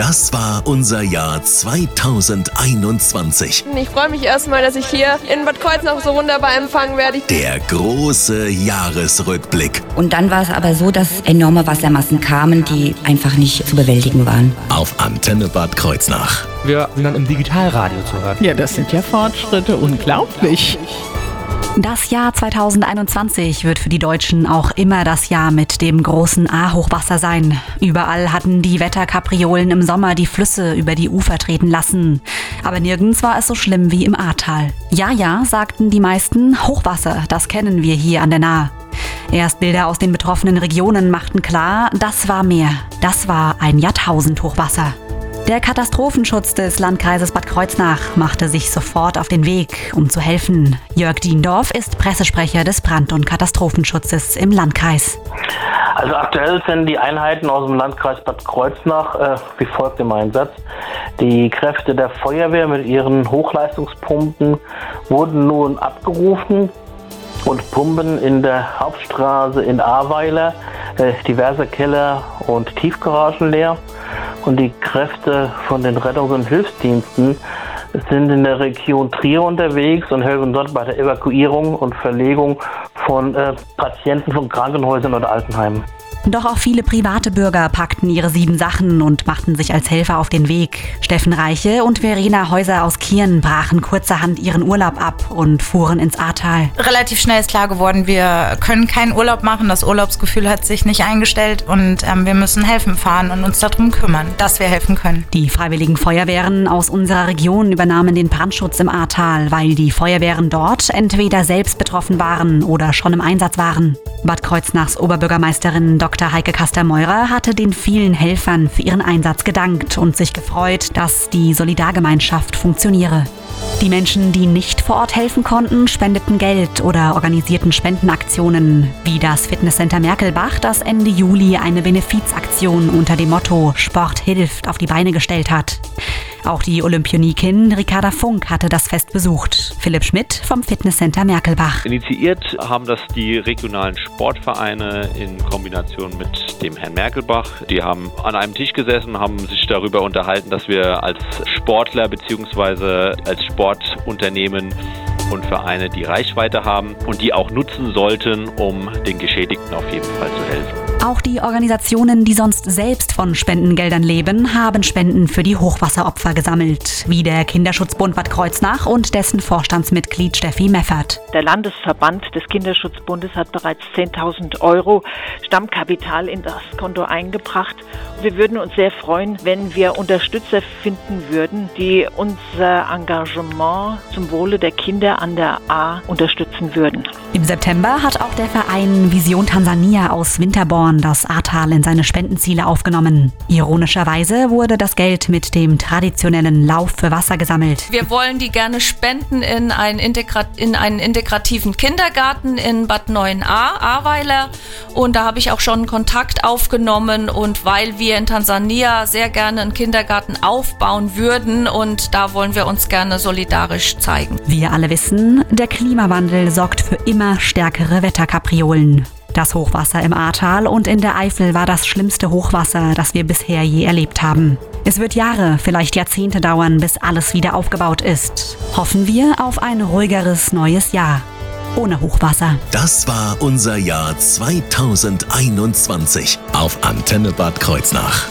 Das war unser Jahr 2021. Ich freue mich erstmal, dass ich hier in Bad Kreuznach so wunderbar empfangen werde. Der große Jahresrückblick. Und dann war es aber so, dass enorme Wassermassen kamen, die einfach nicht zu bewältigen waren. Auf Antenne Bad Kreuznach. Wir sind dann im Digitalradio zu hören. Ja, das sind ja Fortschritte, unglaublich. Das Jahr 2021 wird für die Deutschen auch immer das Jahr mit dem großen A-Hochwasser sein. Überall hatten die Wetterkapriolen im Sommer die Flüsse über die Ufer treten lassen. Aber nirgends war es so schlimm wie im Ahrtal. Ja, ja, sagten die meisten, Hochwasser, das kennen wir hier an der Nahe. Erst Bilder aus den betroffenen Regionen machten klar, das war mehr. Das war ein Jahrtausendhochwasser. Der Katastrophenschutz des Landkreises Bad Kreuznach machte sich sofort auf den Weg, um zu helfen. Jörg Diendorf ist Pressesprecher des Brand- und Katastrophenschutzes im Landkreis. Also aktuell sind die Einheiten aus dem Landkreis Bad Kreuznach äh, wie folgt im Einsatz. Die Kräfte der Feuerwehr mit ihren Hochleistungspumpen wurden nun abgerufen und pumpen in der Hauptstraße in Ahrweiler äh, diverse Keller und Tiefgaragen leer und die Kräfte von den Rettungs- und Hilfsdiensten sind in der Region Trier unterwegs und helfen dort bei der Evakuierung und Verlegung von äh, Patienten von Krankenhäusern oder Altenheimen. Doch auch viele private Bürger packten ihre sieben Sachen und machten sich als Helfer auf den Weg. Steffen Reiche und Verena Häuser aus Kieren brachen kurzerhand ihren Urlaub ab und fuhren ins Ahrtal. Relativ schnell ist klar geworden, wir können keinen Urlaub machen. Das Urlaubsgefühl hat sich nicht eingestellt und ähm, wir müssen helfen fahren und uns darum kümmern, dass wir helfen können. Die freiwilligen Feuerwehren aus unserer Region übernahmen den Brandschutz im Ahrtal, weil die Feuerwehren dort entweder selbst betroffen waren oder schon im Einsatz waren. Bad Kreuznachs Oberbürgermeisterin Dr. Heike Kaster-Meurer hatte den vielen Helfern für ihren Einsatz gedankt und sich gefreut, dass die Solidargemeinschaft funktioniere. Die Menschen, die nicht vor Ort helfen konnten, spendeten Geld oder organisierten Spendenaktionen, wie das Fitnesscenter Merkelbach, das Ende Juli eine Benefizaktion unter dem Motto Sport hilft auf die Beine gestellt hat. Auch die Olympionikin Ricarda Funk hatte das Fest besucht. Philipp Schmidt vom Fitnesscenter Merkelbach. Initiiert haben das die regionalen Sportvereine in Kombination mit dem Herrn Merkelbach. Die haben an einem Tisch gesessen, haben sich darüber unterhalten, dass wir als Sportler bzw. als Sportunternehmen und Vereine die Reichweite haben und die auch nutzen sollten, um den Geschädigten auf jeden Fall zu helfen. Auch die Organisationen, die sonst selbst von Spendengeldern leben, haben Spenden für die Hochwasseropfer gesammelt, wie der Kinderschutzbund Bad Kreuznach und dessen Vorstandsmitglied Steffi Meffert. Der Landesverband des Kinderschutzbundes hat bereits 10.000 Euro Stammkapital in das Konto eingebracht. Wir würden uns sehr freuen, wenn wir Unterstützer finden würden, die unser Engagement zum Wohle der Kinder an der A unterstützen würden. Im September hat auch der Verein Vision Tansania aus Winterborn das Ahrtal in seine Spendenziele aufgenommen. Ironischerweise wurde das Geld mit dem traditionellen Lauf für Wasser gesammelt. Wir wollen die gerne spenden in einen, Integra in einen integrativen Kindergarten in Bad 9a, Ahrweiler. Und da habe ich auch schon Kontakt aufgenommen. Und weil wir in Tansania sehr gerne einen Kindergarten aufbauen würden und da wollen wir uns gerne solidarisch zeigen. Wir alle wissen, der Klimawandel sorgt für immer stärkere Wetterkapriolen. Das Hochwasser im Ahrtal und in der Eifel war das schlimmste Hochwasser, das wir bisher je erlebt haben. Es wird Jahre, vielleicht Jahrzehnte dauern, bis alles wieder aufgebaut ist. Hoffen wir auf ein ruhigeres neues Jahr. Ohne Hochwasser. Das war unser Jahr 2021 auf Antenne Bad Kreuznach.